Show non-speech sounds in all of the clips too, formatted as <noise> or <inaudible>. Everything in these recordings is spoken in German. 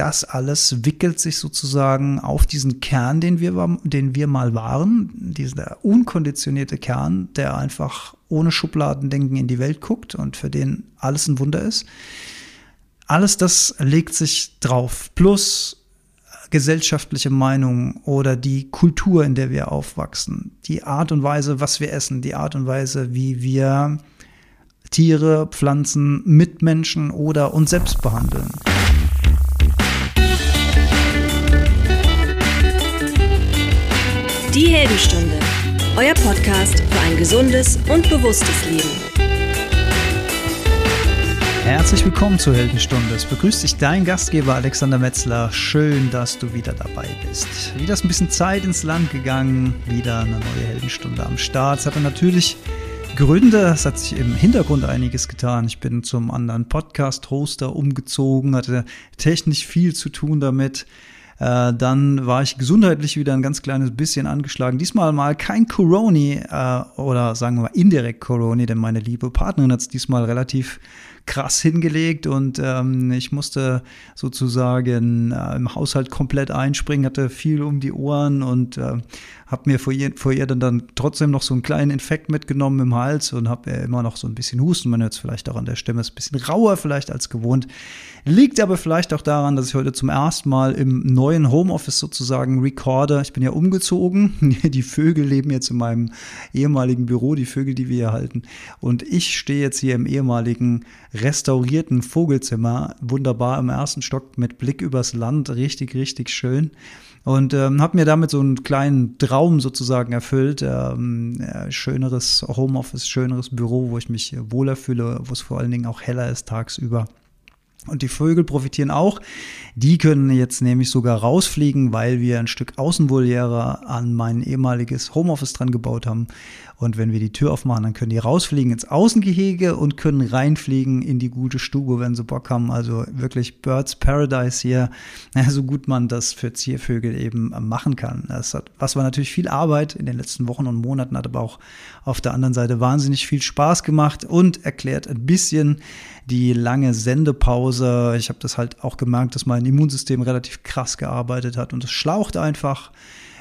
das alles wickelt sich sozusagen auf diesen Kern, den wir, den wir mal waren, dieser unkonditionierte Kern, der einfach ohne Schubladendenken in die Welt guckt und für den alles ein Wunder ist. Alles das legt sich drauf. Plus gesellschaftliche Meinung oder die Kultur, in der wir aufwachsen, die Art und Weise, was wir essen, die Art und Weise, wie wir Tiere, Pflanzen, Mitmenschen oder uns selbst behandeln. Die Heldenstunde, euer Podcast für ein gesundes und bewusstes Leben. Herzlich willkommen zur Heldenstunde. Es begrüßt dich dein Gastgeber Alexander Metzler. Schön, dass du wieder dabei bist. Wieder ist ein bisschen Zeit ins Land gegangen. Wieder eine neue Heldenstunde am Start. Es hatte natürlich Gründe. Es hat sich im Hintergrund einiges getan. Ich bin zum anderen Podcast-Hoster umgezogen, hatte technisch viel zu tun damit. Äh, dann war ich gesundheitlich wieder ein ganz kleines bisschen angeschlagen. Diesmal mal kein Coroni äh, oder sagen wir mal indirekt Coroni, denn meine liebe Partnerin hat es diesmal relativ krass hingelegt und ähm, ich musste sozusagen äh, im Haushalt komplett einspringen, hatte viel um die Ohren und äh, habe mir vor ihr, vor ihr dann, dann trotzdem noch so einen kleinen Infekt mitgenommen im Hals und habe immer noch so ein bisschen Husten. Man hört es vielleicht auch an der Stimme, ist ein bisschen rauer vielleicht als gewohnt. Liegt aber vielleicht auch daran, dass ich heute zum ersten Mal im neuen Homeoffice sozusagen recorde. Ich bin ja umgezogen. <laughs> Die Vögel leben jetzt in meinem ehemaligen Büro, die Vögel, die wir hier halten. Und ich stehe jetzt hier im ehemaligen restaurierten Vogelzimmer. Wunderbar im ersten Stock mit Blick übers Land. Richtig, richtig schön und ähm, habe mir damit so einen kleinen Traum sozusagen erfüllt. Ähm, ja, schöneres Homeoffice, schöneres Büro, wo ich mich wohler fühle, wo es vor allen Dingen auch heller ist tagsüber. Und die Vögel profitieren auch. Die können jetzt nämlich sogar rausfliegen, weil wir ein Stück Außenvoliere an mein ehemaliges Homeoffice dran gebaut haben. Und wenn wir die Tür aufmachen, dann können die rausfliegen ins Außengehege und können reinfliegen in die gute Stube, wenn sie Bock haben. Also wirklich Birds Paradise hier, <laughs> so gut man das für Ziervögel eben machen kann. Das hat, was war natürlich viel Arbeit in den letzten Wochen und Monaten, hat aber auch auf der anderen Seite wahnsinnig viel Spaß gemacht und erklärt ein bisschen die lange Sendepause. Ich habe das halt auch gemerkt, dass mein Immunsystem relativ krass gearbeitet hat und es schlaucht einfach.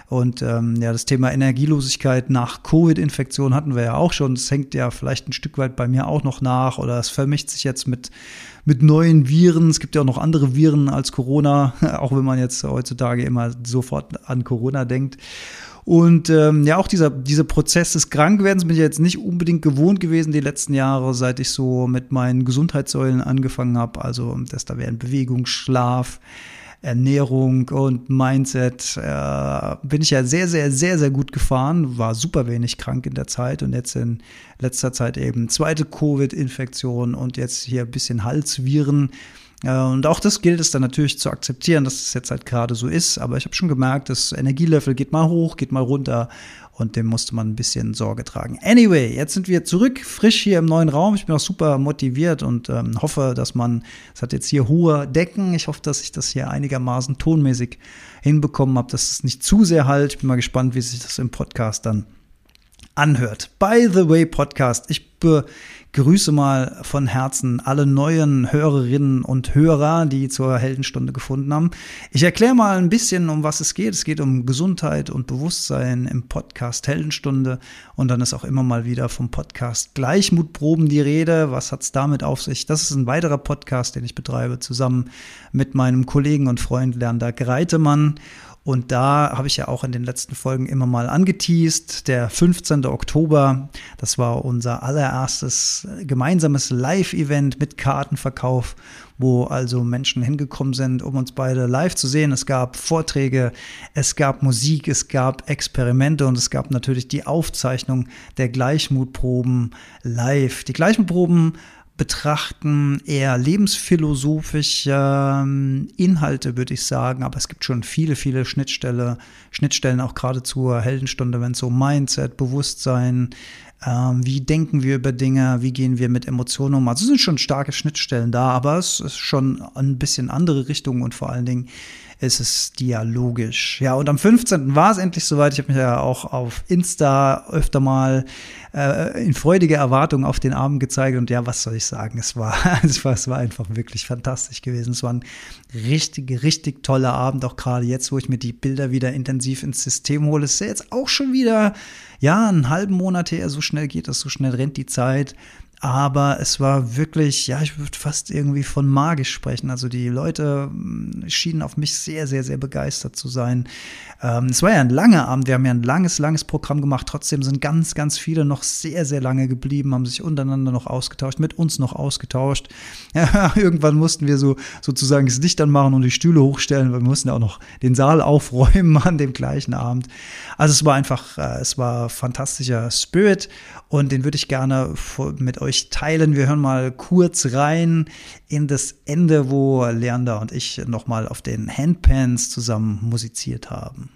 Und ähm, ja, das Thema Energielosigkeit nach Covid-Infektion hatten wir ja auch schon. Das hängt ja vielleicht ein Stück weit bei mir auch noch nach oder es vermischt sich jetzt mit, mit neuen Viren. Es gibt ja auch noch andere Viren als Corona, <laughs> auch wenn man jetzt heutzutage immer sofort an Corona denkt. Und ähm, ja, auch dieser, dieser Prozess des Krankwerdens bin ich jetzt nicht unbedingt gewohnt gewesen die letzten Jahre, seit ich so mit meinen Gesundheitssäulen angefangen habe. Also, dass da wären Bewegung, Schlaf, Ernährung und Mindset äh, bin ich ja sehr, sehr, sehr, sehr gut gefahren, war super wenig krank in der Zeit und jetzt in letzter Zeit eben zweite Covid-Infektion und jetzt hier ein bisschen Halsviren. Äh, und auch das gilt es dann natürlich zu akzeptieren, dass es jetzt halt gerade so ist. Aber ich habe schon gemerkt, das Energielevel geht mal hoch, geht mal runter und dem musste man ein bisschen Sorge tragen. Anyway, jetzt sind wir zurück, frisch hier im neuen Raum. Ich bin auch super motiviert und ähm, hoffe, dass man, es hat jetzt hier hohe Decken. Ich hoffe, dass ich das hier einigermaßen tonmäßig hinbekommen habe, dass es nicht zu sehr halt. Ich bin mal gespannt, wie sich das im Podcast dann anhört. By the way, Podcast, ich begrüße mal von Herzen alle neuen Hörerinnen und Hörer, die zur Heldenstunde gefunden haben. Ich erkläre mal ein bisschen, um was es geht. Es geht um Gesundheit und Bewusstsein im Podcast Heldenstunde und dann ist auch immer mal wieder vom Podcast Gleichmutproben die Rede. Was hat es damit auf sich? Das ist ein weiterer Podcast, den ich betreibe, zusammen mit meinem Kollegen und Freund Lerner Greitemann. Und da habe ich ja auch in den letzten Folgen immer mal angeteased. Der 15. Oktober, das war unser allererstes gemeinsames Live-Event mit Kartenverkauf, wo also Menschen hingekommen sind, um uns beide live zu sehen. Es gab Vorträge, es gab Musik, es gab Experimente und es gab natürlich die Aufzeichnung der Gleichmutproben live. Die Gleichmutproben betrachten eher lebensphilosophische ähm, Inhalte, würde ich sagen. Aber es gibt schon viele, viele Schnittstelle, Schnittstellen, auch gerade zur Heldenstunde, wenn es um Mindset, Bewusstsein, Ähm, wie denken wir über Dinge? Wie gehen wir mit Emotionen um? Also es sind schon starke Schnittstellen da, aber es ist schon ein bisschen andere Richtungen und vor allen Dingen ist es dialogisch. Ja, und am 15. war es endlich soweit. Ich habe mich ja auch auf Insta öfter mal äh, in freudiger Erwartung auf den Abend gezeigt. Und ja, was soll ich sagen? Es war, <laughs> es war, es war einfach wirklich fantastisch gewesen. Es war ein richtig, richtig toller Abend, auch gerade jetzt, wo ich mir die Bilder wieder intensiv ins System hole. Es ist ja jetzt auch schon wieder, ja, einen halben Monat her. So schnell geht das, so schnell rennt die Zeit. Aber es war wirklich, ja, ich würde fast irgendwie von magisch sprechen. Also die Leute hm, schienen auf mich sehr, sehr, sehr begeistert zu sein. Ähm, es war ja ein langer Abend. Wir haben ja ein langes, langes Programm gemacht. Trotzdem sind ganz, ganz viele noch sehr, sehr lange geblieben, haben sich untereinander noch ausgetauscht, mit uns noch ausgetauscht. <laughs> Ja, irgendwann mussten wir so sozusagen das Licht anmachen und die Stühle hochstellen, wir mussten ja auch noch den Saal aufräumen an dem gleichen Abend. Also es war einfach, äh, es war fantastischer Spirit und den würde ich gerne mit euch teilen. Wir hören mal kurz rein in das Ende, wo Leander und ich nochmal auf den Handpans zusammen musiziert haben.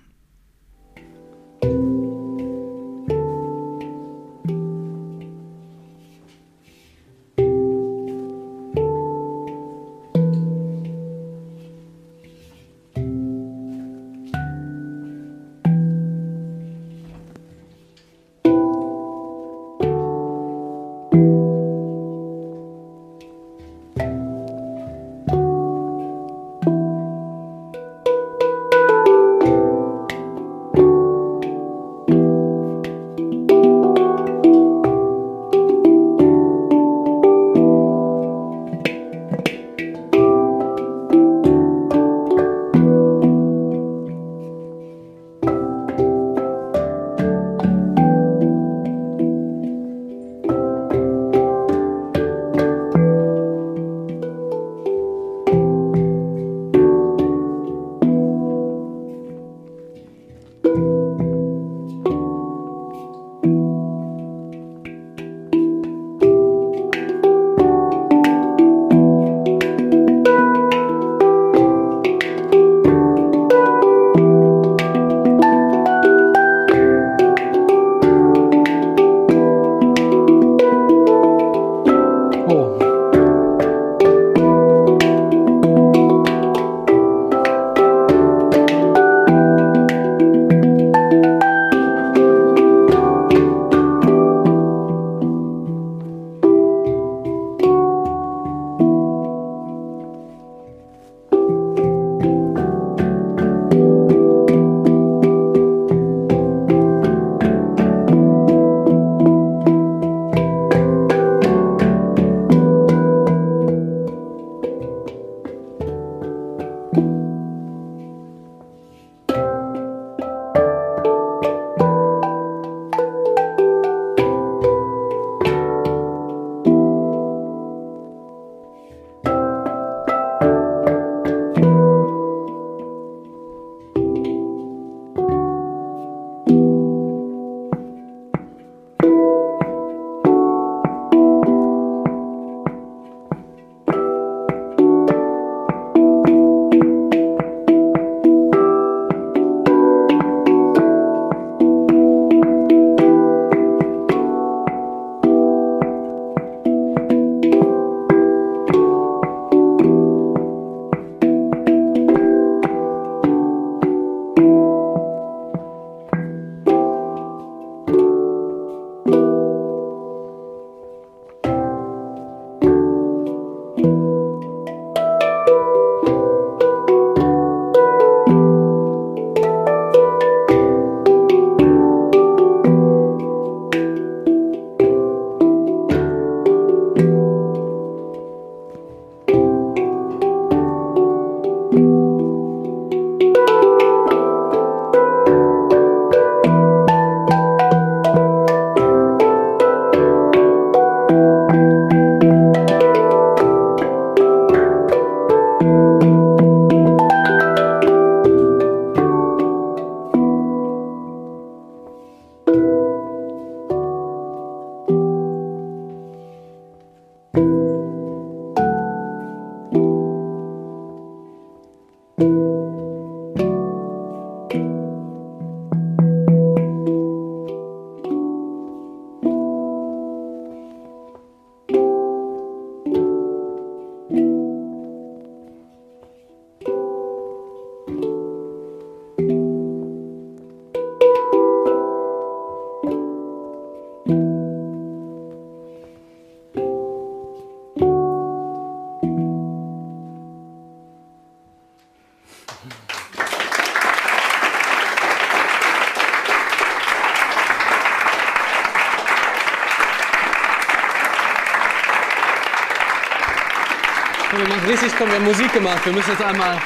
Wir machen richtig, komm, wir haben Musik gemacht. Wir müssen jetzt einmal.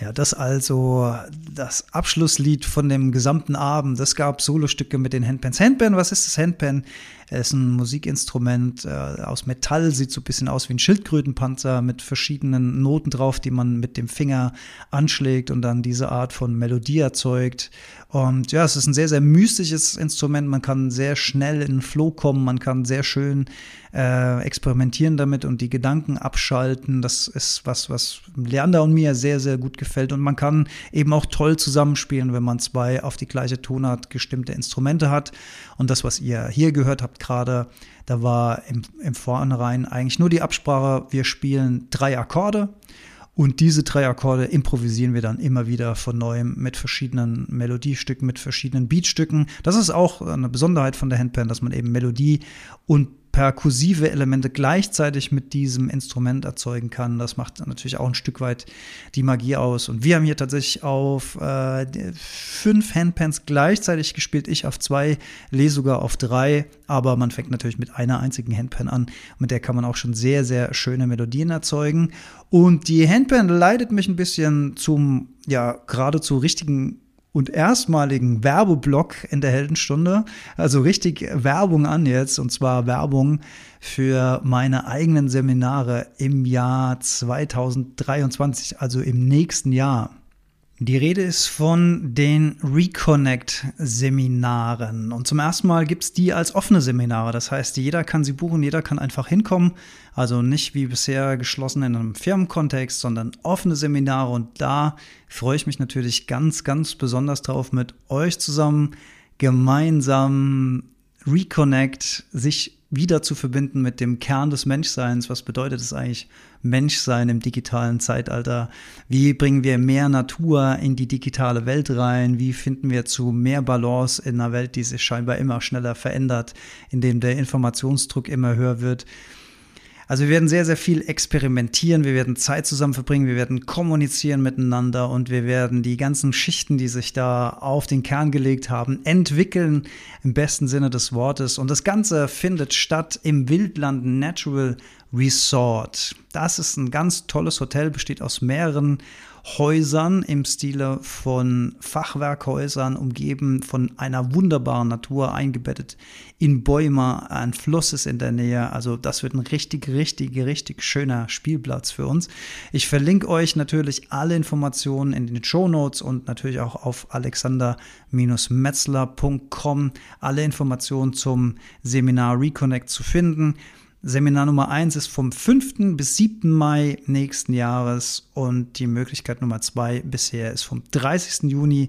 Ja, das also das Abschlusslied von dem gesamten Abend. Es gab Solostücke mit den Handpans. Handpan, was ist das Handpan? Es ist ein Musikinstrument äh, aus Metall, sieht so ein bisschen aus wie ein Schildkrötenpanzer mit verschiedenen Noten drauf, die man mit dem Finger anschlägt und dann diese Art von Melodie erzeugt. Und ja, es ist ein sehr, sehr mystisches Instrument. Man kann sehr schnell in den Flow kommen, man kann sehr schön äh, experimentieren damit und die Gedanken abschalten. Das ist was, was Leander und mir sehr, sehr gut gefällt. Und man kann eben auch toll zusammenspielen, wenn man zwei auf die gleiche Tonart gestimmte Instrumente hat. Und das, was ihr hier gehört habt gerade, da war im, im Vornherein eigentlich nur die Absprache, wir spielen drei Akkorde. Und diese drei Akkorde improvisieren wir dann immer wieder von neuem mit verschiedenen Melodiestücken, mit verschiedenen Beatstücken. Das ist auch eine Besonderheit von der Handpan, dass man eben Melodie und perkussive Elemente gleichzeitig mit diesem Instrument erzeugen kann. Das macht natürlich auch ein Stück weit die Magie aus. Und wir haben hier tatsächlich auf äh, fünf Handpans gleichzeitig gespielt. Ich auf zwei, Lee sogar auf drei. Aber man fängt natürlich mit einer einzigen Handpan an. Mit der kann man auch schon sehr, sehr schöne Melodien erzeugen. Und die Handpan leitet mich ein bisschen zum, ja, geradezu richtigen und erstmaligen Werbeblock in der Heldenstunde. Also richtig Werbung an jetzt und zwar Werbung für meine eigenen Seminare im Jahr 2023, also im nächsten Jahr. Die Rede ist von den Reconnect-Seminaren. Und zum ersten Mal gibt es die als offene Seminare. Das heißt, jeder kann sie buchen, jeder kann einfach hinkommen. Also nicht wie bisher geschlossen in einem Firmenkontext, sondern offene Seminare. Und da freue ich mich natürlich ganz, ganz besonders drauf, mit euch zusammen gemeinsam Reconnect, sich wieder zu verbinden mit dem Kern des Menschseins. Was bedeutet es eigentlich, Menschsein im digitalen Zeitalter? Wie bringen wir mehr Natur in die digitale Welt rein? Wie finden wir zu mehr Balance in einer Welt, die sich scheinbar immer schneller verändert, in dem der Informationsdruck immer höher wird? Also wir werden sehr, sehr viel experimentieren, wir werden Zeit zusammen verbringen, wir werden kommunizieren miteinander und wir werden die ganzen Schichten, die sich da auf den Kern gelegt haben, entwickeln im besten Sinne des Wortes. Und das Ganze findet statt im Wildland Natural Resort. Das ist ein ganz tolles Hotel, besteht aus mehreren Häusern im Stile von Fachwerkhäusern, umgeben von einer wunderbaren Natur, eingebettet in Bäume, ein Fluss ist in der Nähe. Also das wird ein richtig, richtig, richtig schöner Spielplatz für uns. Ich verlinke euch natürlich alle Informationen in den Show Notes und natürlich auch auf alexander-metzler.com alle Informationen zum Seminar Reconnect zu finden. Seminar Nummer 1 ist vom 5. bis 7. Mai nächsten Jahres und die Möglichkeit Nummer 2 bisher ist vom 30. Juni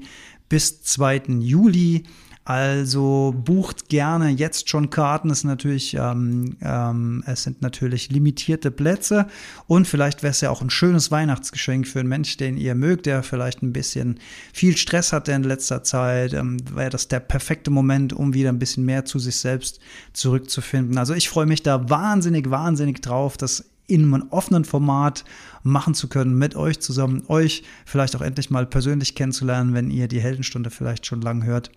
bis 2. Juli. Also bucht gerne jetzt schon Karten. Es, natürlich, ähm, ähm, es sind natürlich limitierte Plätze und vielleicht wäre es ja auch ein schönes Weihnachtsgeschenk für einen Mensch, den ihr mögt, der vielleicht ein bisschen viel Stress hatte in letzter Zeit. Ähm, wäre das der perfekte Moment, um wieder ein bisschen mehr zu sich selbst zurückzufinden. Also ich freue mich da wahnsinnig, wahnsinnig drauf, das in einem offenen Format machen zu können, mit euch zusammen, euch vielleicht auch endlich mal persönlich kennenzulernen, wenn ihr die Heldenstunde vielleicht schon lang hört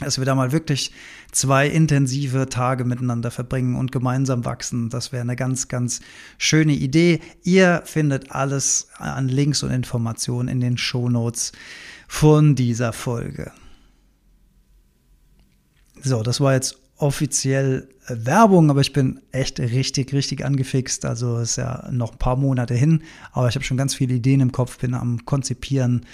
dass wir da mal wirklich zwei intensive Tage miteinander verbringen und gemeinsam wachsen. Das wäre eine ganz, ganz schöne Idee. Ihr findet alles an Links und Informationen in den Show Notes von dieser Folge. So, das war jetzt offiziell Werbung, aber ich bin echt richtig, richtig angefixt. Also ist ja noch ein paar Monate hin, aber ich habe schon ganz viele Ideen im Kopf, bin am Konzipieren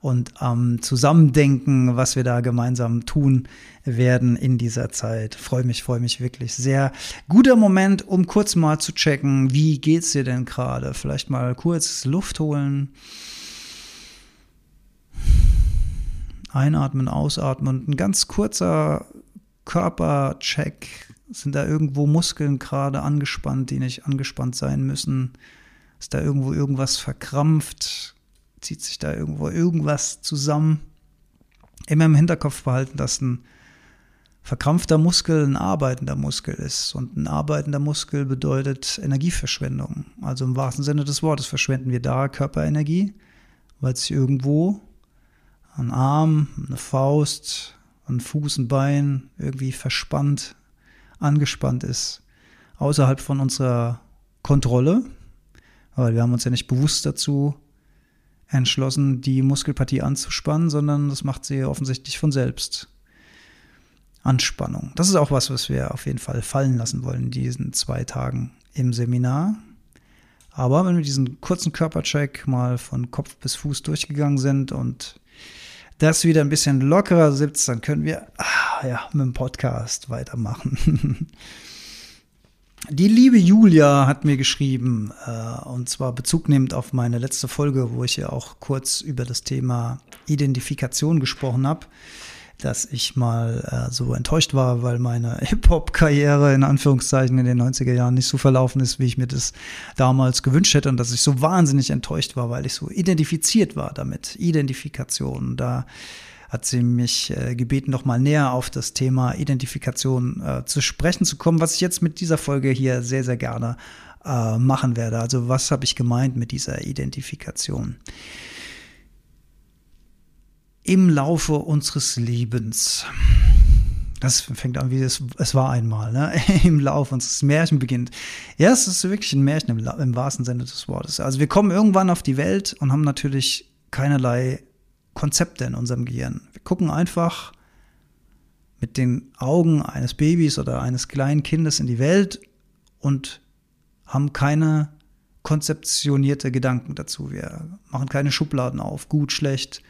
und am Zusammendenken, was wir da gemeinsam tun werden in dieser Zeit. Freue mich, freue mich wirklich sehr. Guter Moment, um kurz mal zu checken, wie geht's dir denn gerade? Vielleicht mal kurz Luft holen. Einatmen, ausatmen und ein ganz kurzer Körpercheck. Sind da irgendwo Muskeln gerade angespannt, die nicht angespannt sein müssen? Ist da irgendwo irgendwas verkrampft? Zieht sich da irgendwo irgendwas zusammen. Immer im Hinterkopf behalten, dass ein verkrampfter Muskel ein arbeitender Muskel ist. Und ein arbeitender Muskel bedeutet Energieverschwendung. Also im wahrsten Sinne des Wortes verschwenden wir da Körperenergie, weil sich irgendwo ein Arm, eine Faust, ein Fuß, ein Bein irgendwie verspannt, angespannt ist, außerhalb von unserer Kontrolle, weil wir haben uns ja nicht bewusst dazu entschlossen, die Muskelpartie anzuspannen, sondern das macht sie offensichtlich von selbst. Anspannung. Das ist auch was, was wir auf jeden Fall fallen lassen wollen in diesen zwei Tagen im Seminar. Aber wenn wir diesen kurzen Körpercheck mal von Kopf bis Fuß durchgegangen sind und das wieder ein bisschen lockerer sitzt, dann können wir ah, ja, mit dem Podcast weitermachen. <laughs> Die liebe Julia hat mir geschrieben, äh, und zwar bezugnehmend auf meine letzte Folge, wo ich ja auch kurz über das Thema Identifikation gesprochen habe, dass ich mal äh, so enttäuscht war, weil meine <laughs> Hip-Hop-Karriere in Anführungszeichen in den 90er Jahren nicht so verlaufen ist, wie ich mir das damals gewünscht hätte und dass ich so wahnsinnig enttäuscht war, weil ich so identifiziert war damit. Identifikation. Da hat sie mich äh, gebeten, noch mal näher auf das Thema Identifikation äh, zu sprechen zu kommen, was ich jetzt mit dieser Folge hier sehr, sehr gerne äh, machen werde. Also was habe ich gemeint mit dieser Identifikation? Im Laufe unseres Lebens. Das fängt an wie es, es war einmal, ne? <laughs> Im Laufe unseres Märchen beginnt. Ja, es ist wirklich ein Märchen im, im wahrsten Sinne des Wortes. Also wir kommen irgendwann auf die Welt und haben natürlich keinerlei Konzepte in unserem Gehirn. Wir gucken einfach mit den Augen eines Babys oder eines kleinen Kindes in die Welt und haben keine konzeptionierte Gedanken dazu. Wir machen keine Schubladen auf, gut, schlecht,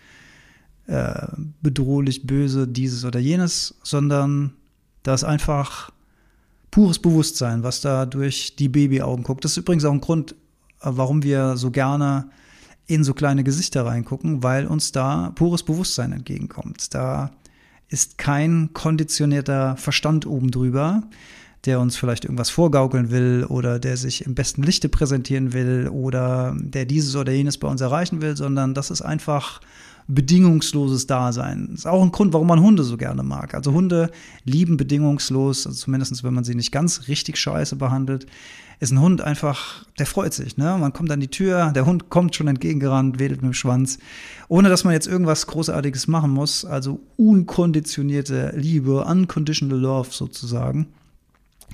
äh, bedrohlich, böse, dieses oder jenes, sondern da ist einfach pures Bewusstsein, was da durch die Babyaugen guckt. Das ist übrigens auch ein Grund, äh, warum wir so gerne in so kleine Gesichter reingucken, weil uns da pures Bewusstsein entgegenkommt. Da ist kein konditionierter Verstand oben drüber, der uns vielleicht irgendwas vorgaukeln will oder der sich im besten Lichte präsentieren will oder der dieses oder jenes bei uns erreichen will, sondern das ist einfach bedingungsloses Dasein. Das ist auch ein Grund, warum man Hunde so gerne mag. Also Hunde lieben bedingungslos, also zumindest wenn man sie nicht ganz richtig scheiße behandelt, ist ein Hund einfach, der freut sich. Ne? Man kommt an die Tür, der Hund kommt schon entgegengerannt, wedelt mit dem Schwanz, ohne dass man jetzt irgendwas Großartiges machen muss. Also unkonditionierte Liebe, unconditional love sozusagen.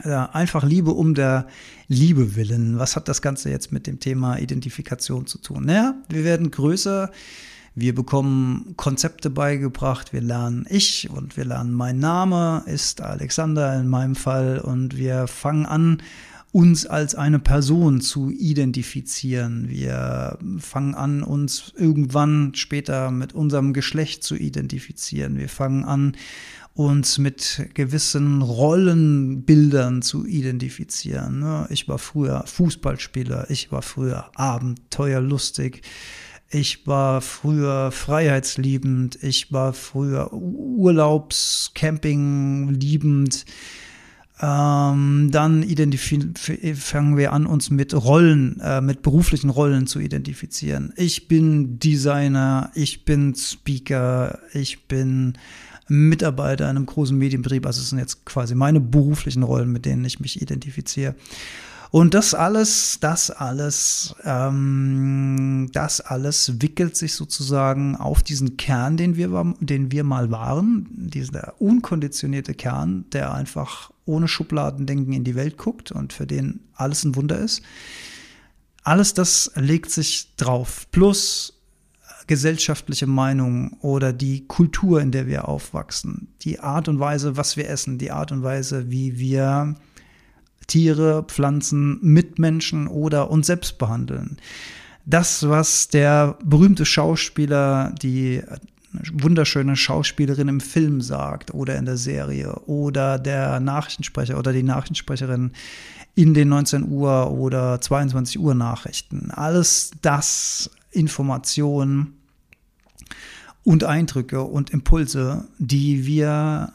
Ja, einfach Liebe um der Liebe willen. Was hat das Ganze jetzt mit dem Thema Identifikation zu tun? Naja, wir werden größer, wir bekommen Konzepte beigebracht, wir lernen ich und wir lernen mein Name ist Alexander in meinem Fall und wir fangen an, uns als eine Person zu identifizieren. Wir fangen an, uns irgendwann später mit unserem Geschlecht zu identifizieren. Wir fangen an, uns mit gewissen Rollenbildern zu identifizieren. Ne? Ich war früher Fußballspieler, ich war früher abenteuerlustig, ich war früher freiheitsliebend, ich war früher Urlaubscamping liebend. Ähm, dann fangen wir an, uns mit Rollen, äh, mit beruflichen Rollen zu identifizieren. Ich bin Designer, ich bin Speaker, ich bin Mitarbeiter in einem großen Medienbetrieb. Also es sind jetzt quasi meine beruflichen Rollen, mit denen ich mich identifiziere. Und das alles, das alles, ähm, das alles wickelt sich sozusagen auf diesen Kern, den wir, den wir mal waren, dieser unkonditionierte Kern, der einfach ohne Schubladendenken in die Welt guckt und für den alles ein Wunder ist. Alles das legt sich drauf. Plus gesellschaftliche Meinung oder die Kultur, in der wir aufwachsen, die Art und Weise, was wir essen, die Art und Weise, wie wir Tiere, Pflanzen, Mitmenschen oder uns selbst behandeln. Das, was der berühmte Schauspieler, die wunderschöne Schauspielerin im Film sagt oder in der Serie oder der Nachrichtensprecher oder die Nachrichtensprecherin in den 19 Uhr oder 22 Uhr Nachrichten. Alles das Informationen und Eindrücke und Impulse, die wir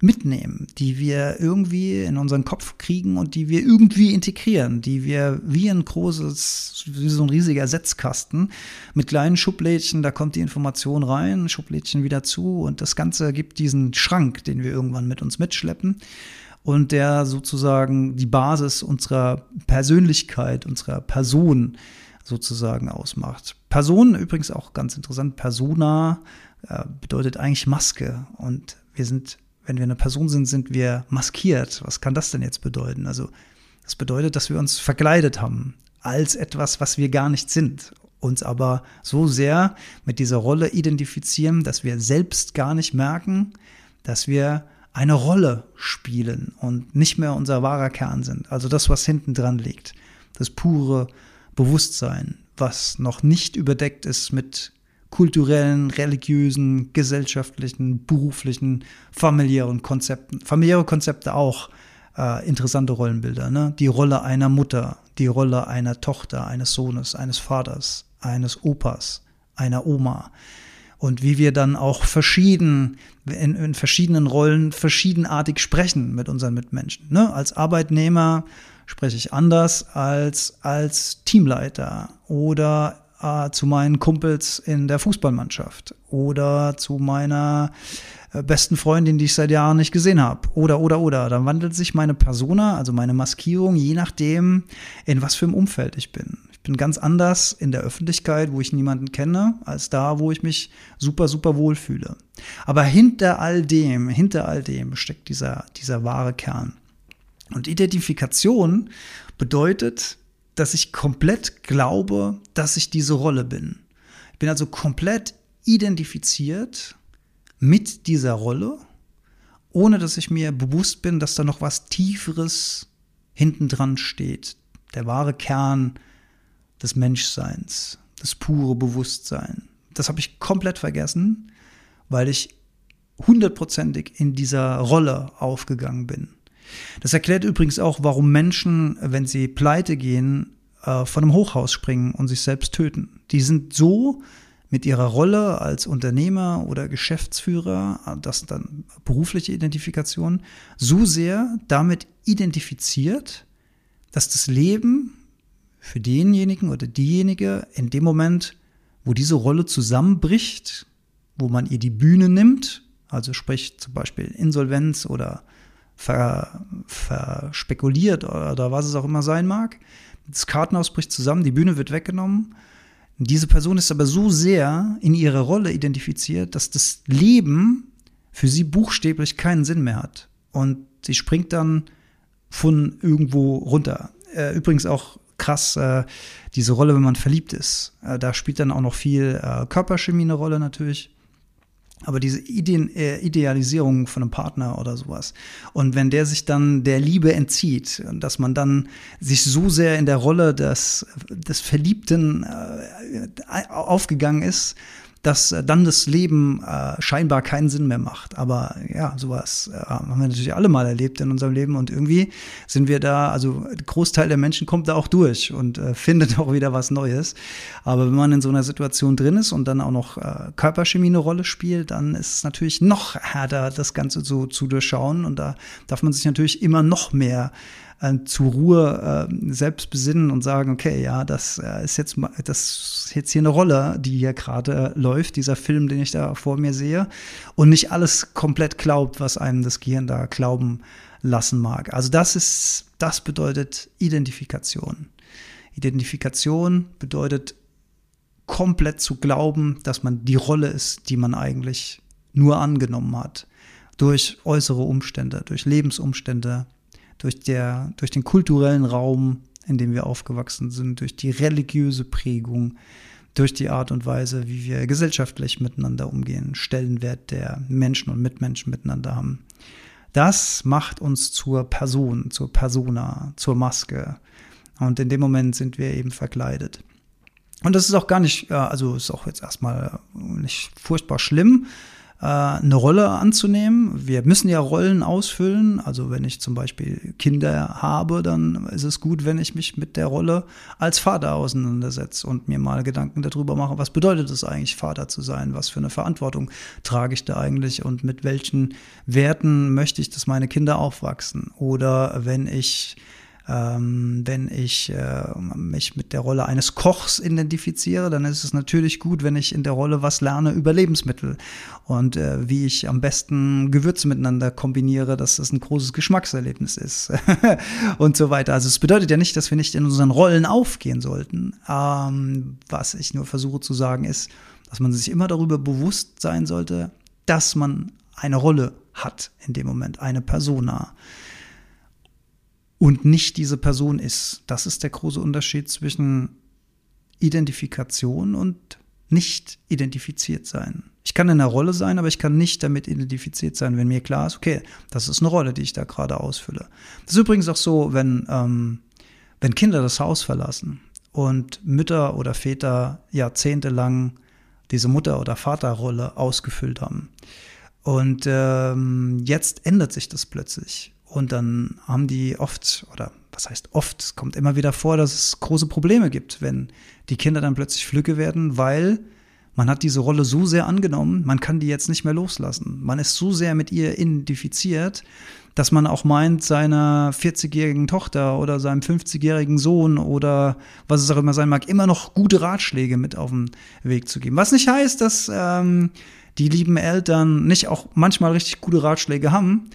mitnehmen, die wir irgendwie in unseren Kopf kriegen und die wir irgendwie integrieren, die wir wie ein großes, wie so ein riesiger Setzkasten mit kleinen Schublädchen, da kommt die Information rein, Schublädchen wieder zu und das Ganze gibt diesen Schrank, den wir irgendwann mit uns mitschleppen und der sozusagen die Basis unserer Persönlichkeit, unserer Person sozusagen ausmacht. Person übrigens auch ganz interessant, Persona äh, bedeutet eigentlich Maske und wir sind wenn wir eine Person sind, sind wir maskiert. Was kann das denn jetzt bedeuten? Also, das bedeutet, dass wir uns verkleidet haben als etwas, was wir gar nicht sind. Uns aber so sehr mit dieser Rolle identifizieren, dass wir selbst gar nicht merken, dass wir eine Rolle spielen und nicht mehr unser wahrer Kern sind. Also das, was hinten dran liegt. Das pure Bewusstsein, was noch nicht überdeckt ist mit kulturellen, religiösen, gesellschaftlichen, beruflichen, familiären Konzepten. Familiäre Konzepte auch äh, interessante Rollenbilder. Ne? Die Rolle einer Mutter, die Rolle einer Tochter, eines Sohnes, eines Vaters, eines Opas, einer Oma. Und wie wir dann auch verschieden, in, in verschiedenen Rollen verschiedenartig sprechen mit unseren Mitmenschen. Ne? Als Arbeitnehmer spreche ich anders als als Teamleiter oder äh, zu meinen Kumpels in der Fußballmannschaft oder zu meiner äh, besten Freundin, die ich seit Jahren nicht gesehen habe. Oder, oder, oder. Dann wandelt sich meine Persona, also meine Maskierung, je nachdem, in was für einem Umfeld ich bin. Ich bin ganz anders in der Öffentlichkeit, wo ich niemanden kenne, als da, wo ich mich super, super wohl fühle. Aber hinter all dem, hinter all dem steckt dieser, dieser wahre Kern. Und Identifikation bedeutet, dass ich komplett glaube, dass ich diese Rolle bin. Ich bin also komplett identifiziert mit dieser Rolle, ohne dass ich mir bewusst bin, dass da noch was Tieferes hinten dran steht. Der wahre Kern des Menschseins, das pure Bewusstsein. Das habe ich komplett vergessen, weil ich hundertprozentig in dieser Rolle aufgegangen bin. Das erklärt übrigens auch, warum Menschen, wenn sie pleite gehen, äh, von einem Hochhaus springen und sich selbst töten. Die sind so mit ihrer Rolle als Unternehmer oder Geschäftsführer, das sind dann berufliche Identifikation, so sehr damit identifiziert, dass das Leben für denjenigen oder diejenige in dem Moment, wo diese Rolle zusammenbricht, wo man ihr die Bühne nimmt, also sprich zum Beispiel Insolvenz oder verspekuliert ver oder was es auch immer sein mag. Das Kartenhaus bricht zusammen, die Bühne wird weggenommen. Diese Person ist aber so sehr in ihrer Rolle identifiziert, dass das Leben für sie buchstäblich keinen Sinn mehr hat. Und sie springt dann von irgendwo runter. Äh, übrigens auch krass, äh, diese Rolle, wenn man verliebt ist. Äh, da spielt dann auch noch viel Körperchemie eine Rolle natürlich aber diese Ide äh, Idealisierung von einem Partner oder sowas. Und wenn der sich dann der Liebe entzieht, dass man dann sich so sehr in der Rolle des, des Verliebten äh, aufgegangen ist, dass äh, dann das Leben äh, scheinbar keinen Sinn mehr macht. Aber ja, sowas äh, haben wir natürlich alle mal erlebt in unserem Leben und irgendwie sind wir da, also Großteil der Menschen kommt da auch durch und äh, <laughs> findet auch wieder was Neues. Aber wenn man in so einer Situation drin ist und dann auch noch äh, Körperchemie eine Rolle spielt, dann ist es natürlich noch härter, das Ganze so zu durchschauen und da darf man sich natürlich immer noch mehr äh, zur Ruhe äh, selbst besinnen und sagen, okay, ja, das äh, ist jetzt das ist jetzt hier eine Rolle, die hier gerade läuft, dieser Film, den ich da vor mir sehe, und nicht alles komplett glaubt, was einem das Gehirn da glauben lassen mag. Also das ist, das bedeutet Identifikation. Identifikation bedeutet komplett zu glauben, dass man die Rolle ist, die man eigentlich nur angenommen hat. Durch äußere Umstände, durch Lebensumstände, durch, der, durch den kulturellen Raum, in dem wir aufgewachsen sind, durch die religiöse Prägung, durch die Art und Weise, wie wir gesellschaftlich miteinander umgehen, Stellenwert der Menschen und Mitmenschen miteinander haben. Das macht uns zur Person, zur Persona, zur Maske. Und in dem Moment sind wir eben verkleidet. Und das ist auch gar nicht, also ist auch jetzt erstmal nicht furchtbar schlimm, äh, eine Rolle anzunehmen. Wir müssen ja Rollen ausfüllen. Also wenn ich zum Beispiel Kinder habe, dann ist es gut, wenn ich mich mit der Rolle als Vater auseinandersetze und mir mal Gedanken darüber mache, was bedeutet es eigentlich, Vater zu sein? Was für eine Verantwortung trage ich da eigentlich und mit welchen Werten möchte ich, dass meine Kinder aufwachsen? Oder wenn ich ähm, wenn ich äh, mich mit der Rolle eines Kochs identifiziere, dann ist es natürlich gut, wenn ich in der Rolle was lerne über Lebensmittel und äh, wie ich am besten Gewürze miteinander kombiniere, dass das ein großes Geschmackserlebnis ist <laughs> und so weiter. Also es bedeutet ja nicht, dass wir nicht in unseren Rollen aufgehen sollten. Ähm, was ich nur versuche zu sagen ist, dass man sich immer darüber bewusst sein sollte, dass man eine Rolle hat in dem Moment, eine Persona und nicht diese Person ist. Das ist der große Unterschied zwischen Identifikation und nicht identifiziert sein. Ich kann in einer Rolle sein, aber ich kann nicht damit identifiziert sein, wenn mir klar ist, okay, das ist eine Rolle, die ich da gerade ausfülle. Das ist übrigens auch so, wenn, ähm, wenn Kinder das Haus verlassen und Mütter oder Väter jahrzehntelang diese Mutter- oder Vaterrolle ausgefüllt haben. Und ähm, jetzt ändert sich das plötzlich. Und dann haben die oft, oder was heißt oft, es kommt immer wieder vor, dass es große Probleme gibt, wenn die Kinder dann plötzlich Flügge werden, weil man hat diese Rolle so sehr angenommen, man kann die jetzt nicht mehr loslassen. Man ist so sehr mit ihr identifiziert, dass man auch meint, seiner 40-jährigen Tochter oder seinem 50-jährigen Sohn oder was es auch immer sein mag, immer noch gute Ratschläge mit auf den Weg zu geben. Was nicht heißt, dass ähm, die lieben Eltern nicht auch manchmal richtig gute Ratschläge haben,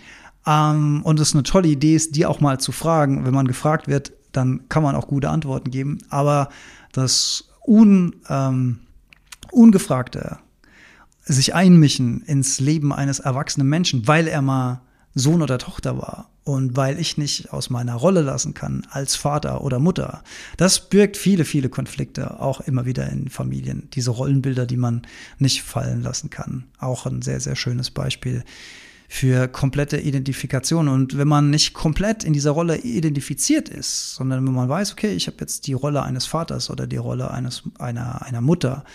ähm, und es eine tolle Idee ist, die auch mal zu fragen. Wenn man gefragt wird, dann kann man auch gute Antworten geben. Aber das un, ähm, ungefragte sich einmischen ins Leben eines erwachsenen Menschen, weil er mal Sohn oder Tochter war und weil ich nicht aus meiner Rolle lassen kann als Vater oder Mutter. Das birgt viele, viele Konflikte, auch immer wieder in Familien. Diese Rollenbilder, die man nicht fallen lassen kann. Auch ein sehr, sehr schönes Beispiel für komplette Identifikation. Und wenn man nicht komplett in dieser Rolle identifiziert ist, sondern wenn man weiß, okay, ich habe jetzt die Rolle eines Vaters oder die Rolle eines, einer, einer Mutter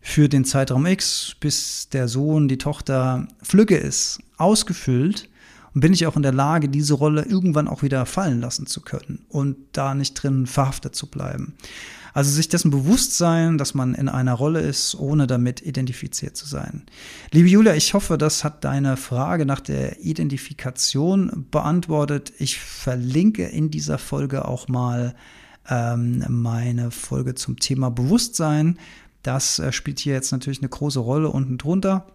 für den Zeitraum X, bis der Sohn, die Tochter flügge ist, ausgefüllt, und bin ich auch in der Lage, diese Rolle irgendwann auch wieder fallen lassen zu können und da nicht drin verhaftet zu bleiben. Also sich dessen bewusst sein, dass man in einer Rolle ist, ohne damit identifiziert zu sein. Liebe Julia, ich hoffe, das hat deine Frage nach der Identifikation beantwortet. Ich verlinke in dieser Folge auch mal ähm, meine Folge zum Thema Bewusstsein. Das äh, spielt hier jetzt natürlich eine große Rolle unten drunter.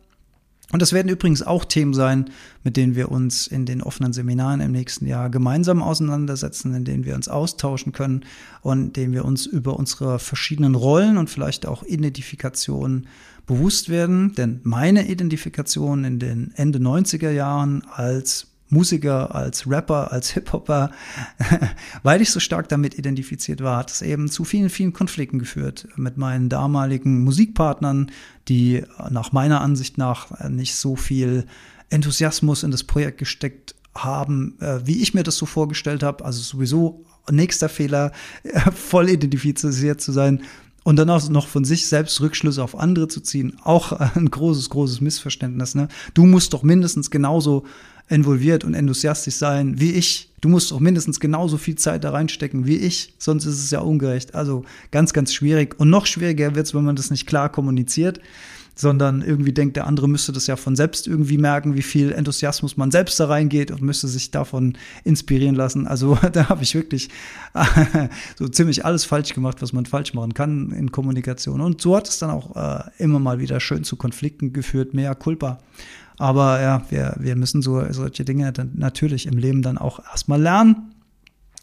Und das werden übrigens auch Themen sein, mit denen wir uns in den offenen Seminaren im nächsten Jahr gemeinsam auseinandersetzen, in denen wir uns austauschen können und in denen wir uns über unsere verschiedenen Rollen und vielleicht auch Identifikationen bewusst werden. Denn meine Identifikation in den Ende 90er Jahren als Musiker, als Rapper, als Hip-Hopper, <laughs> weil ich so stark damit identifiziert war, hat es eben zu vielen, vielen Konflikten geführt mit meinen damaligen Musikpartnern, die nach meiner Ansicht nach nicht so viel Enthusiasmus in das Projekt gesteckt haben, äh, wie ich mir das so vorgestellt habe. Also sowieso nächster Fehler, <laughs> voll identifiziert zu sein, und dann auch noch von sich selbst Rückschlüsse auf andere zu ziehen, auch <laughs> ein großes, großes Missverständnis. Ne? Du musst doch mindestens genauso involviert und enthusiastisch sein wie ich. Du musst doch mindestens genauso viel Zeit da reinstecken wie ich, sonst ist es ja ungerecht. Also ganz, ganz schwierig. Und noch schwieriger wird es, wenn man das nicht klar kommuniziert sondern irgendwie denkt, der andere müsste das ja von selbst irgendwie merken, wie viel Enthusiasmus man selbst da reingeht und müsste sich davon inspirieren lassen. Also <laughs> da habe ich wirklich <laughs> so ziemlich alles falsch gemacht, was man falsch machen kann in Kommunikation. Und so hat es dann auch äh, immer mal wieder schön zu Konflikten geführt, mehr Culpa. Aber ja, wir, wir müssen so solche Dinge dann natürlich im Leben dann auch erstmal lernen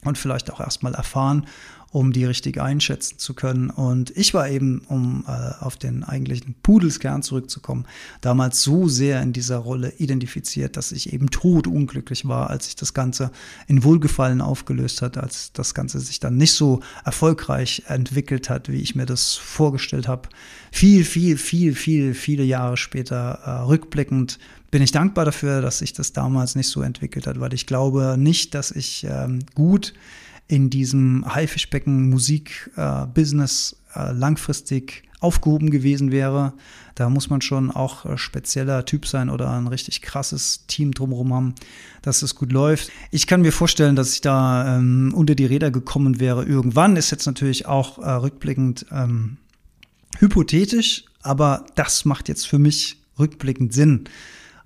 und vielleicht auch erstmal erfahren um die richtig einschätzen zu können. Und ich war eben, um äh, auf den eigentlichen Pudelskern zurückzukommen, damals so sehr in dieser Rolle identifiziert, dass ich eben totunglücklich war, als sich das Ganze in Wohlgefallen aufgelöst hat, als das Ganze sich dann nicht so erfolgreich entwickelt hat, wie ich mir das vorgestellt habe. Viel, viel, viel, viel, viele Jahre später äh, rückblickend bin ich dankbar dafür, dass sich das damals nicht so entwickelt hat, weil ich glaube nicht, dass ich ähm, gut in diesem Haifischbecken Musik-Business äh, langfristig aufgehoben gewesen wäre. Da muss man schon auch äh, spezieller Typ sein oder ein richtig krasses Team drumherum haben, dass es gut läuft. Ich kann mir vorstellen, dass ich da ähm, unter die Räder gekommen wäre. Irgendwann ist jetzt natürlich auch äh, rückblickend ähm, hypothetisch, aber das macht jetzt für mich rückblickend Sinn.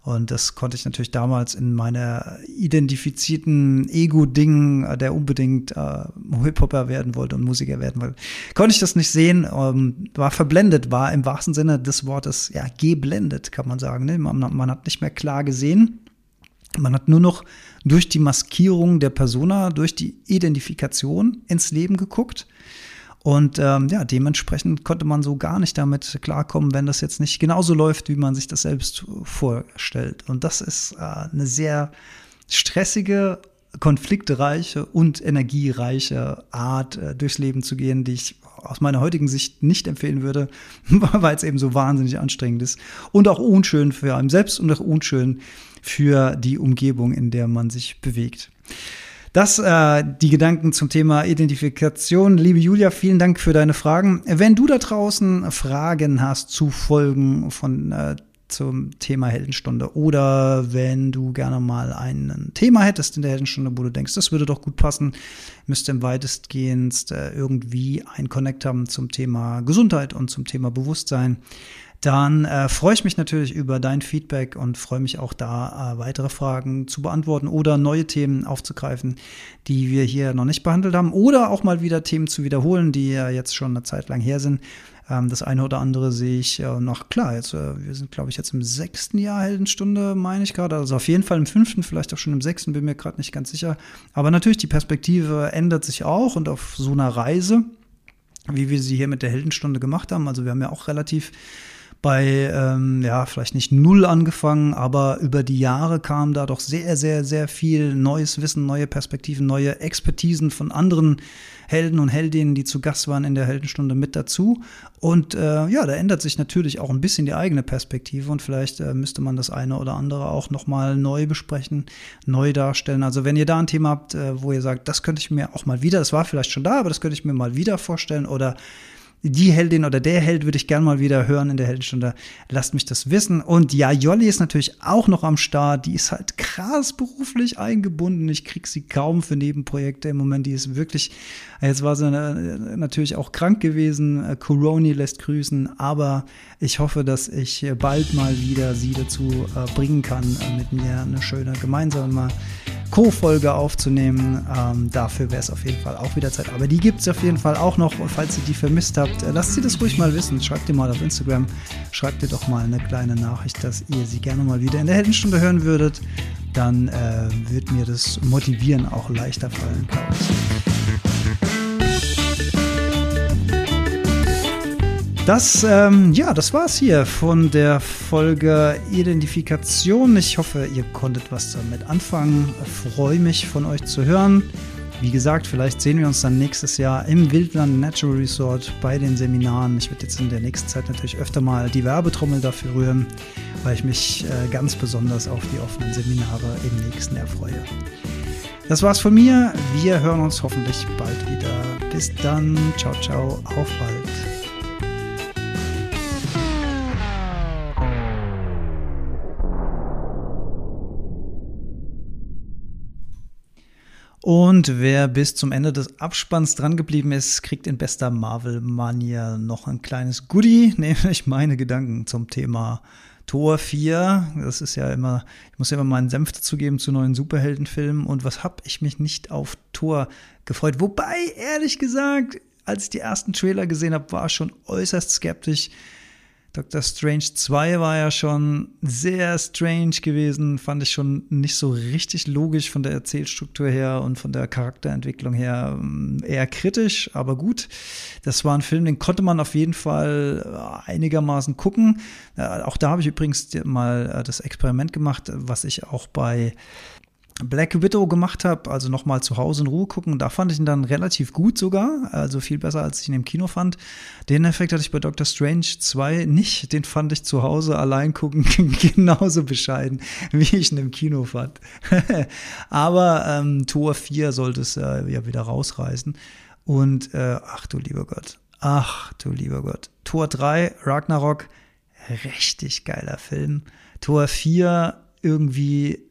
Und das konnte ich natürlich damals in meiner identifizierten Ego-Ding, äh, der unbedingt äh, Hip-Hopper werden wollte und Musiker werden wollte, konnte ich das nicht sehen, ähm, war verblendet, war im wahrsten Sinne des Wortes, ja, geblendet, kann man sagen. Ne? Man, man hat nicht mehr klar gesehen. Man hat nur noch durch die Maskierung der Persona, durch die Identifikation ins Leben geguckt und ähm, ja, dementsprechend konnte man so gar nicht damit klarkommen, wenn das jetzt nicht genauso läuft, wie man sich das selbst vorstellt. Und das ist äh, eine sehr stressige, konfliktreiche und energiereiche Art, äh, durchs Leben zu gehen, die ich aus meiner heutigen Sicht nicht empfehlen würde, <laughs> weil es eben so wahnsinnig anstrengend ist und auch unschön für einen selbst und auch unschön für die Umgebung, in der man sich bewegt. Das äh, die Gedanken zum Thema Identifikation. Liebe Julia, vielen Dank für deine Fragen. Wenn du da draußen Fragen hast zu Folgen von äh, zum Thema Heldenstunde oder wenn du gerne mal ein Thema hättest in der Heldenstunde, wo du denkst, das würde doch gut passen, müsste im weitestgehend äh, irgendwie ein Connect haben zum Thema Gesundheit und zum Thema Bewusstsein dann äh, freue ich mich natürlich über dein Feedback und freue mich auch da, äh, weitere Fragen zu beantworten oder neue Themen aufzugreifen, die wir hier noch nicht behandelt haben oder auch mal wieder Themen zu wiederholen, die ja jetzt schon eine Zeit lang her sind. Ähm, das eine oder andere sehe ich äh, noch klar. Jetzt, äh, wir sind, glaube ich, jetzt im sechsten Jahr Heldenstunde, meine ich gerade. Also auf jeden Fall im fünften, vielleicht auch schon im sechsten, bin mir gerade nicht ganz sicher. Aber natürlich, die Perspektive ändert sich auch und auf so einer Reise, wie wir sie hier mit der Heldenstunde gemacht haben. Also wir haben ja auch relativ bei, ähm, ja, vielleicht nicht null angefangen, aber über die Jahre kam da doch sehr, sehr, sehr viel neues Wissen, neue Perspektiven, neue Expertisen von anderen Helden und Heldinnen, die zu Gast waren in der Heldenstunde mit dazu. Und äh, ja, da ändert sich natürlich auch ein bisschen die eigene Perspektive und vielleicht äh, müsste man das eine oder andere auch nochmal neu besprechen, neu darstellen. Also wenn ihr da ein Thema habt, äh, wo ihr sagt, das könnte ich mir auch mal wieder, das war vielleicht schon da, aber das könnte ich mir mal wieder vorstellen oder die Heldin oder der Held würde ich gern mal wieder hören in der Heldenstunde. Lasst mich das wissen. Und ja, Jolli ist natürlich auch noch am Start. Die ist halt krass beruflich eingebunden. Ich krieg sie kaum für Nebenprojekte im Moment. Die ist wirklich, jetzt war sie äh, natürlich auch krank gewesen. Äh, Coroni lässt grüßen. Aber ich hoffe, dass ich bald mal wieder sie dazu äh, bringen kann, mit mir eine schöne gemeinsame Co-Folge aufzunehmen. Ähm, dafür wäre es auf jeden Fall auch wieder Zeit. Aber die gibt es auf jeden Fall auch noch. Und falls ihr die vermisst habt, äh, lasst sie das ruhig mal wissen. Schreibt ihr mal auf Instagram. Schreibt ihr doch mal eine kleine Nachricht, dass ihr sie gerne mal wieder in der Heldenstunde hören würdet. Dann äh, wird mir das Motivieren auch leichter fallen, glaube Das, ähm, ja, das war's hier von der Folge Identifikation. Ich hoffe, ihr konntet was damit anfangen. Ich freue mich, von euch zu hören. Wie gesagt, vielleicht sehen wir uns dann nächstes Jahr im Wildland Natural Resort bei den Seminaren. Ich werde jetzt in der nächsten Zeit natürlich öfter mal die Werbetrommel dafür rühren, weil ich mich äh, ganz besonders auf die offenen Seminare im nächsten Jahr freue. Das war's von mir. Wir hören uns hoffentlich bald wieder. Bis dann. Ciao, ciao. Auf bald. Und wer bis zum Ende des Abspanns dran geblieben ist, kriegt in bester Marvel-Manier noch ein kleines Goodie, <laughs> nämlich meine Gedanken zum Thema Tor 4. Das ist ja immer, ich muss ja immer meinen Senf dazugeben zu neuen Superheldenfilmen. Und was habe ich mich nicht auf Tor gefreut? Wobei, ehrlich gesagt, als ich die ersten Trailer gesehen habe, war ich schon äußerst skeptisch Doctor Strange 2 war ja schon sehr strange gewesen, fand ich schon nicht so richtig logisch von der Erzählstruktur her und von der Charakterentwicklung her ähm, eher kritisch, aber gut. Das war ein Film, den konnte man auf jeden Fall äh, einigermaßen gucken. Äh, auch da habe ich übrigens mal äh, das Experiment gemacht, was ich auch bei Black Widow gemacht habe, also nochmal zu Hause in Ruhe gucken. Da fand ich ihn dann relativ gut sogar, also viel besser, als ich ihn im Kino fand. Den Effekt hatte ich bei Doctor Strange 2 nicht. Den fand ich zu Hause allein gucken <laughs> genauso bescheiden, wie ich ihn im Kino fand. <laughs> Aber ähm, Tor 4 sollte es äh, ja wieder rausreißen. Und äh, ach du lieber Gott. Ach, du lieber Gott. Tor 3, Ragnarok, richtig geiler Film. Tor 4, irgendwie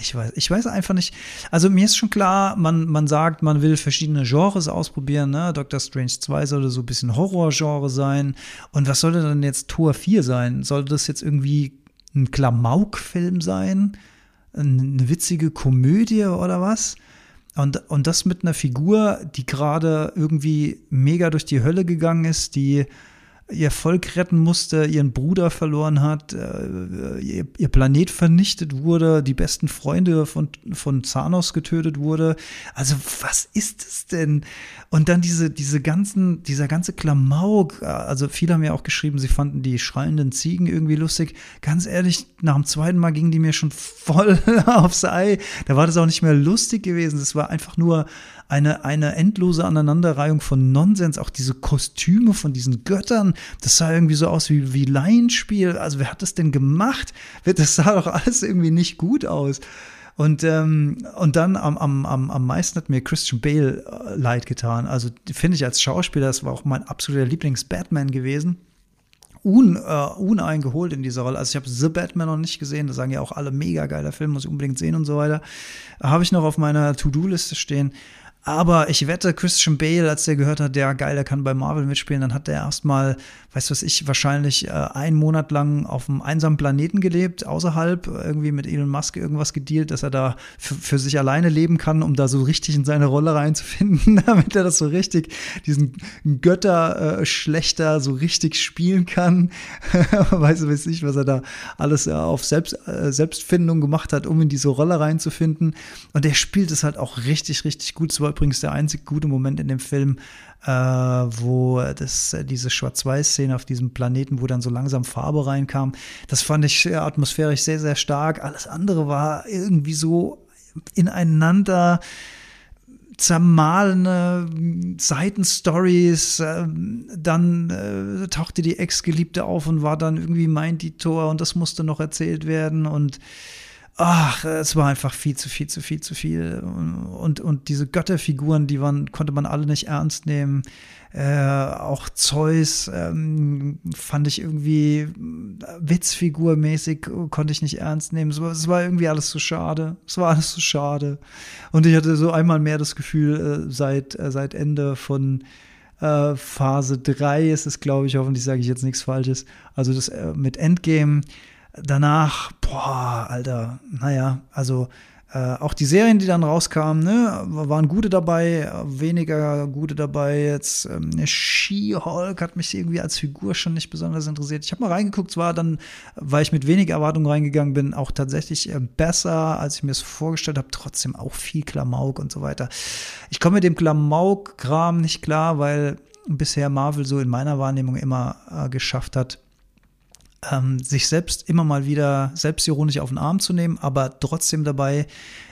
ich weiß, ich weiß einfach nicht. Also mir ist schon klar, man, man sagt, man will verschiedene Genres ausprobieren. Ne? Doctor Strange 2 sollte so ein bisschen Horror-Genre sein. Und was sollte dann jetzt Tor 4 sein? Sollte das jetzt irgendwie ein Klamauk-Film sein? Eine witzige Komödie oder was? Und, und das mit einer Figur, die gerade irgendwie mega durch die Hölle gegangen ist, die ihr Volk retten musste, ihren Bruder verloren hat, äh, ihr, ihr, Planet vernichtet wurde, die besten Freunde von, von Zanos getötet wurde. Also was ist es denn? Und dann diese, diese ganzen, dieser ganze Klamauk, also viele haben ja auch geschrieben, sie fanden die schreienden Ziegen irgendwie lustig. Ganz ehrlich, nach dem zweiten Mal gingen die mir schon voll <laughs> aufs Ei. Da war das auch nicht mehr lustig gewesen. Das war einfach nur eine, eine endlose Aneinanderreihung von Nonsens, auch diese Kostüme von diesen Göttern, das sah irgendwie so aus wie, wie Laienspiel. Also wer hat das denn gemacht? Das sah doch alles irgendwie nicht gut aus. Und, ähm, und dann am, am, am, am meisten hat mir Christian Bale äh, leid getan. Also finde ich als Schauspieler, das war auch mein absoluter Lieblings-Batman gewesen. Un, äh, uneingeholt in dieser Rolle. Also ich habe The Batman noch nicht gesehen, da sagen ja auch alle mega geiler Film, muss ich unbedingt sehen und so weiter. Habe ich noch auf meiner To-Do-Liste stehen. Aber ich wette, Christian Bale, als der gehört hat, der geil, der kann bei Marvel mitspielen, dann hat der erstmal, weißt du was ich, wahrscheinlich äh, einen Monat lang auf einem einsamen Planeten gelebt, außerhalb, irgendwie mit Elon Musk irgendwas gedealt, dass er da für sich alleine leben kann, um da so richtig in seine Rolle reinzufinden, <laughs> damit er das so richtig, diesen Götter-Schlechter äh, so richtig spielen kann. <laughs> weißt du, weiß ich, was er da alles äh, auf Selbst, äh, Selbstfindung gemacht hat, um in diese Rolle reinzufinden. Und der spielt es halt auch richtig, richtig gut. Es übrigens der einzig gute Moment in dem Film, äh, wo das, äh, diese Schwarz-Weiß-Szene auf diesem Planeten, wo dann so langsam Farbe reinkam, das fand ich atmosphärisch sehr, sehr stark. Alles andere war irgendwie so ineinander zermahlene Seitenstories. Äh, dann äh, tauchte die Ex-Geliebte auf und war dann irgendwie mein Tor und das musste noch erzählt werden und ach, es war einfach viel zu viel, zu viel, zu viel. Und, und diese Götterfiguren, die waren, konnte man alle nicht ernst nehmen. Äh, auch Zeus ähm, fand ich irgendwie witzfigurmäßig, konnte ich nicht ernst nehmen. Es war, es war, irgendwie alles so schade. Es war alles so schade. Und ich hatte so einmal mehr das Gefühl, äh, seit, äh, seit Ende von äh, Phase 3 ist es, glaube ich, hoffentlich sage ich jetzt nichts Falsches. Also das äh, mit Endgame danach, boah, Alter, naja, also äh, auch die Serien, die dann rauskamen, ne, waren gute dabei, weniger gute dabei. Jetzt ähm, She-Hulk hat mich irgendwie als Figur schon nicht besonders interessiert. Ich habe mal reingeguckt, zwar dann, weil ich mit wenig Erwartungen reingegangen bin, auch tatsächlich äh, besser, als ich mir es vorgestellt habe. Trotzdem auch viel Klamauk und so weiter. Ich komme mit dem Klamauk-Kram nicht klar, weil bisher Marvel so in meiner Wahrnehmung immer äh, geschafft hat, ähm, sich selbst immer mal wieder selbstironisch auf den Arm zu nehmen, aber trotzdem dabei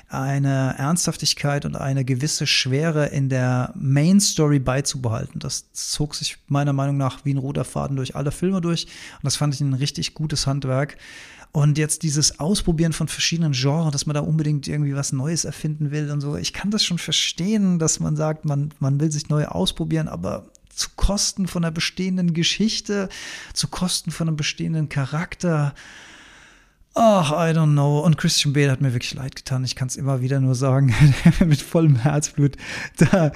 eine Ernsthaftigkeit und eine gewisse Schwere in der Main Story beizubehalten. Das zog sich meiner Meinung nach wie ein roter Faden durch alle Filme durch und das fand ich ein richtig gutes Handwerk. Und jetzt dieses Ausprobieren von verschiedenen Genres, dass man da unbedingt irgendwie was Neues erfinden will und so. Ich kann das schon verstehen, dass man sagt, man, man will sich neu ausprobieren, aber zu Kosten von einer bestehenden Geschichte, zu Kosten von einem bestehenden Charakter. Ach, I don't know. Und Christian Bale hat mir wirklich leid getan. Ich kann es immer wieder nur sagen, <laughs> mit vollem Herzblut, da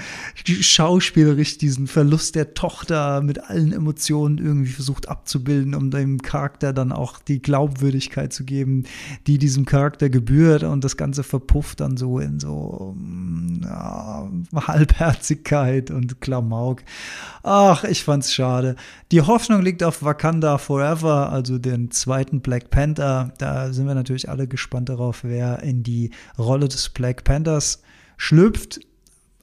schauspielerisch diesen Verlust der Tochter mit allen Emotionen irgendwie versucht abzubilden, um dem Charakter dann auch die Glaubwürdigkeit zu geben, die diesem Charakter gebührt. Und das Ganze verpufft dann so in so ja, Halbherzigkeit und Klamauk. Ach, ich fand's schade. Die Hoffnung liegt auf Wakanda Forever, also den zweiten Black Panther. Da sind wir natürlich alle gespannt darauf, wer in die Rolle des Black Panthers schlüpft.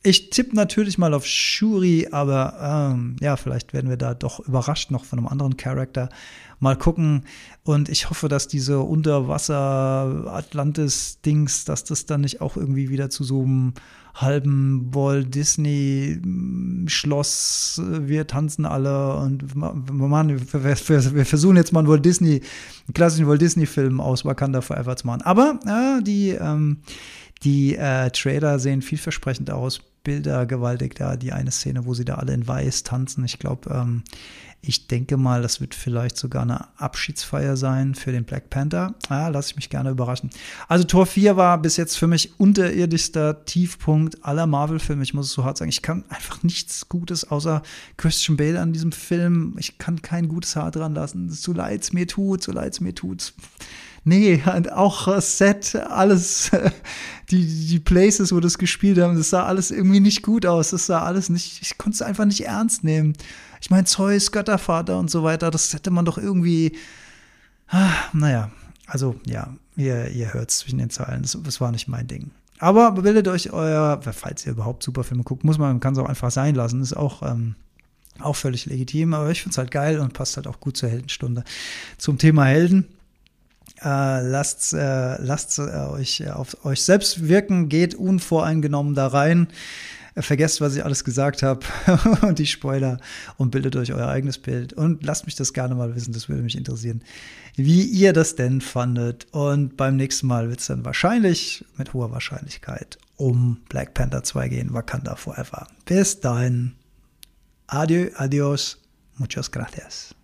Ich tippe natürlich mal auf Shuri, aber ähm, ja, vielleicht werden wir da doch überrascht noch von einem anderen Charakter. Mal gucken. Und ich hoffe, dass diese Unterwasser-Atlantis-Dings, dass das dann nicht auch irgendwie wieder zu so einem halben Walt Disney Schloss, wir tanzen alle und Mann, wir, versuchen jetzt mal einen Walt Disney, einen klassischen Walt Disney Film aus Wakanda Forever zu machen. Aber ja, die, ähm, die äh, Trailer sehen vielversprechend aus. Bilder gewaltig da, die eine Szene, wo sie da alle in weiß tanzen. Ich glaube, ähm, ich denke mal, das wird vielleicht sogar eine Abschiedsfeier sein für den Black Panther. Ja, lasse ich mich gerne überraschen. Also Tor 4 war bis jetzt für mich unterirdischster Tiefpunkt aller Marvel-Filme. Ich muss es so hart sagen. Ich kann einfach nichts Gutes außer Christian Bale an diesem Film. Ich kann kein gutes Haar dran lassen. So leid es mir tut, so leid es mir tut. Nee, auch Set, alles, <laughs> die, die Places, wo das gespielt haben, das sah alles irgendwie nicht gut aus. Das sah alles nicht, ich konnte es einfach nicht ernst nehmen. Ich meine, Zeus, Göttervater und so weiter, das hätte man doch irgendwie, ah, naja, also ja, ihr, ihr hört es zwischen den Zeilen, das, das war nicht mein Ding. Aber bildet euch euer, falls ihr überhaupt Superfilme guckt, muss man, kann es auch einfach sein lassen, ist auch, ähm, auch völlig legitim, aber ich finde es halt geil und passt halt auch gut zur Heldenstunde. Zum Thema Helden. Äh, lasst äh, lasst äh, euch äh, auf euch selbst wirken, geht unvoreingenommen da rein. Äh, vergesst, was ich alles gesagt habe <laughs> und die Spoiler und bildet euch euer eigenes Bild und lasst mich das gerne mal wissen, das würde mich interessieren, wie ihr das denn fandet. Und beim nächsten Mal wird es dann wahrscheinlich, mit hoher Wahrscheinlichkeit, um Black Panther 2 gehen, Wakanda Forever. Bis dahin, adieu, adios, muchas gracias.